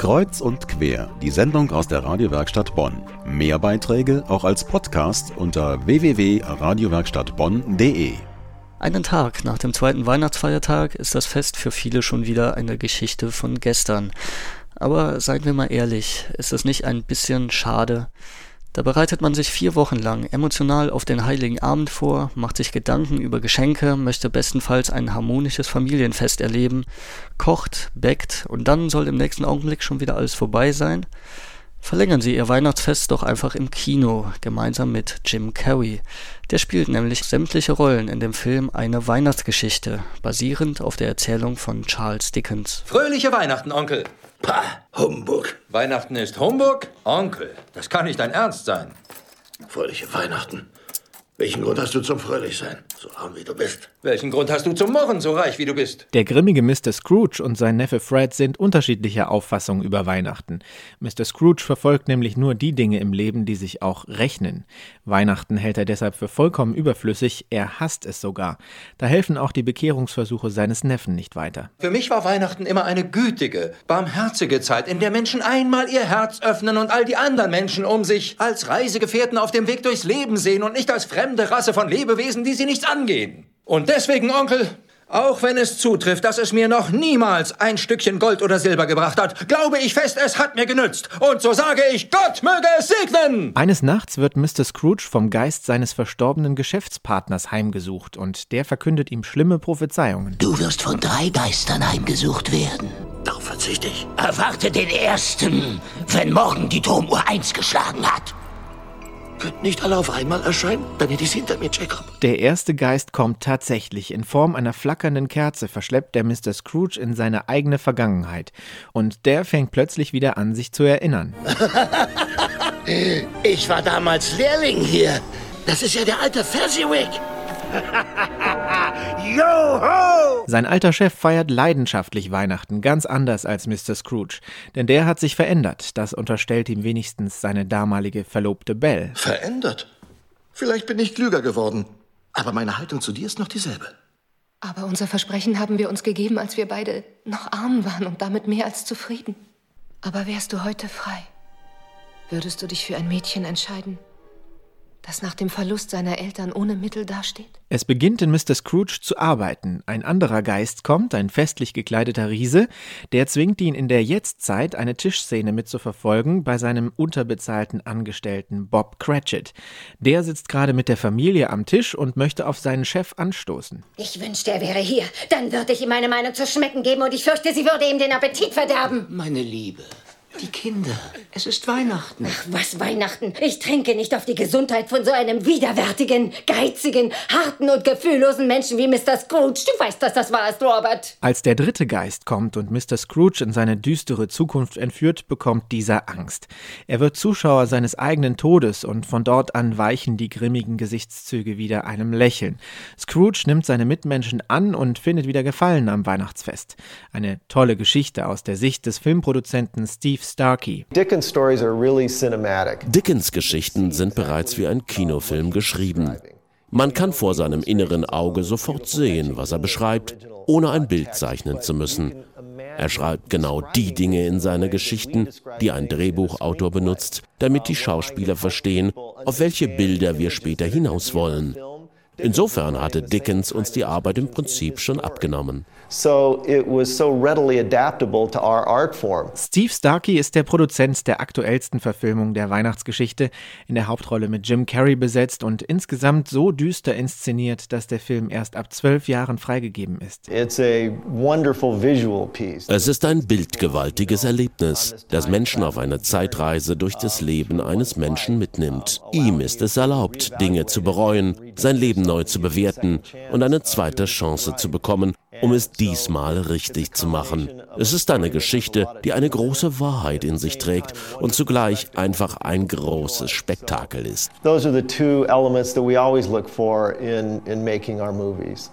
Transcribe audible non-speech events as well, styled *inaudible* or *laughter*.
Kreuz und quer, die Sendung aus der Radiowerkstatt Bonn. Mehr Beiträge auch als Podcast unter www.radiowerkstattbonn.de. Einen Tag nach dem zweiten Weihnachtsfeiertag ist das Fest für viele schon wieder eine Geschichte von gestern. Aber seien wir mal ehrlich, ist es nicht ein bisschen schade? Da bereitet man sich vier Wochen lang emotional auf den Heiligen Abend vor, macht sich Gedanken über Geschenke, möchte bestenfalls ein harmonisches Familienfest erleben, kocht, bäckt und dann soll im nächsten Augenblick schon wieder alles vorbei sein. Verlängern Sie Ihr Weihnachtsfest doch einfach im Kino, gemeinsam mit Jim Carrey. Der spielt nämlich sämtliche Rollen in dem Film Eine Weihnachtsgeschichte, basierend auf der Erzählung von Charles Dickens. Fröhliche Weihnachten, Onkel! Pah, Humbug. Weihnachten ist Humbug? Onkel, das kann nicht dein Ernst sein. Fröhliche Weihnachten. Welchen Grund hast du zum Fröhlichsein? So arm wie du bist. Welchen Grund hast du zum Murren, so reich wie du bist? Der grimmige Mr. Scrooge und sein Neffe Fred sind unterschiedlicher Auffassung über Weihnachten. Mr. Scrooge verfolgt nämlich nur die Dinge im Leben, die sich auch rechnen. Weihnachten hält er deshalb für vollkommen überflüssig, er hasst es sogar. Da helfen auch die Bekehrungsversuche seines Neffen nicht weiter. Für mich war Weihnachten immer eine gütige, barmherzige Zeit, in der Menschen einmal ihr Herz öffnen und all die anderen Menschen um sich als Reisegefährten auf dem Weg durchs Leben sehen und nicht als fremde Rasse von Lebewesen, die sie nichts angehen. Und deswegen, Onkel, auch wenn es zutrifft, dass es mir noch niemals ein Stückchen Gold oder Silber gebracht hat, glaube ich fest, es hat mir genützt. Und so sage ich, Gott möge es segnen! Eines Nachts wird Mr. Scrooge vom Geist seines verstorbenen Geschäftspartners heimgesucht und der verkündet ihm schlimme Prophezeiungen. Du wirst von drei Geistern heimgesucht werden. Darauf verzichte ich. Erwarte den ersten, wenn morgen die Turmuhr eins geschlagen hat. Könnten nicht alle auf einmal erscheinen? Dann hätte ich es hinter mir, Jacob. Der erste Geist kommt tatsächlich. In Form einer flackernden Kerze verschleppt der Mr. Scrooge in seine eigene Vergangenheit. Und der fängt plötzlich wieder an, sich zu erinnern. *laughs* ich war damals Lehrling hier. Das ist ja der alte Fezziwig. *laughs* Joho! Sein alter Chef feiert leidenschaftlich Weihnachten, ganz anders als Mr. Scrooge. Denn der hat sich verändert. Das unterstellt ihm wenigstens seine damalige Verlobte Belle. Verändert? Vielleicht bin ich klüger geworden. Aber meine Haltung zu dir ist noch dieselbe. Aber unser Versprechen haben wir uns gegeben, als wir beide noch arm waren und damit mehr als zufrieden. Aber wärst du heute frei, würdest du dich für ein Mädchen entscheiden, das nach dem Verlust seiner Eltern ohne Mittel dasteht? Es beginnt in Mr. Scrooge zu arbeiten. Ein anderer Geist kommt, ein festlich gekleideter Riese, der zwingt ihn in der Jetztzeit eine Tischszene mitzuverfolgen bei seinem unterbezahlten Angestellten Bob Cratchit. Der sitzt gerade mit der Familie am Tisch und möchte auf seinen Chef anstoßen. Ich wünschte, er wäre hier. Dann würde ich ihm meine Meinung zu schmecken geben und ich fürchte, sie würde ihm den Appetit verderben. Meine Liebe, die Kinder. Es ist Weihnachten. Ach, was Weihnachten? Ich trinke nicht auf die Gesundheit von so einem widerwärtigen, geizigen, harten und gefühllosen Menschen wie Mr. Scrooge. Du weißt, dass das wahr ist, Robert. Als der dritte Geist kommt und Mr. Scrooge in seine düstere Zukunft entführt, bekommt dieser Angst. Er wird Zuschauer seines eigenen Todes und von dort an weichen die grimmigen Gesichtszüge wieder einem Lächeln. Scrooge nimmt seine Mitmenschen an und findet wieder Gefallen am Weihnachtsfest. Eine tolle Geschichte aus der Sicht des Filmproduzenten Steve Starkey. Dickens Geschichten sind bereits wie ein Kinofilm geschrieben. Man kann vor seinem inneren Auge sofort sehen, was er beschreibt, ohne ein Bild zeichnen zu müssen. Er schreibt genau die Dinge in seine Geschichten, die ein Drehbuchautor benutzt, damit die Schauspieler verstehen, auf welche Bilder wir später hinaus wollen. Insofern hatte Dickens uns die Arbeit im Prinzip schon abgenommen. So it was so readily adaptable to our art form. Steve Starkey ist der Produzent der aktuellsten Verfilmung der Weihnachtsgeschichte, in der Hauptrolle mit Jim Carrey besetzt und insgesamt so düster inszeniert, dass der Film erst ab zwölf Jahren freigegeben ist. It's a wonderful visual piece. Es ist ein bildgewaltiges Erlebnis, das Menschen auf eine Zeitreise durch das Leben eines Menschen mitnimmt. Ihm ist es erlaubt, Dinge zu bereuen, sein Leben neu zu bewerten und eine zweite Chance zu bekommen, um es diesmal richtig zu machen. Es ist eine Geschichte, die eine große Wahrheit in sich trägt und zugleich einfach ein großes Spektakel ist. Those are the two elements that we always look for in, in making our movies.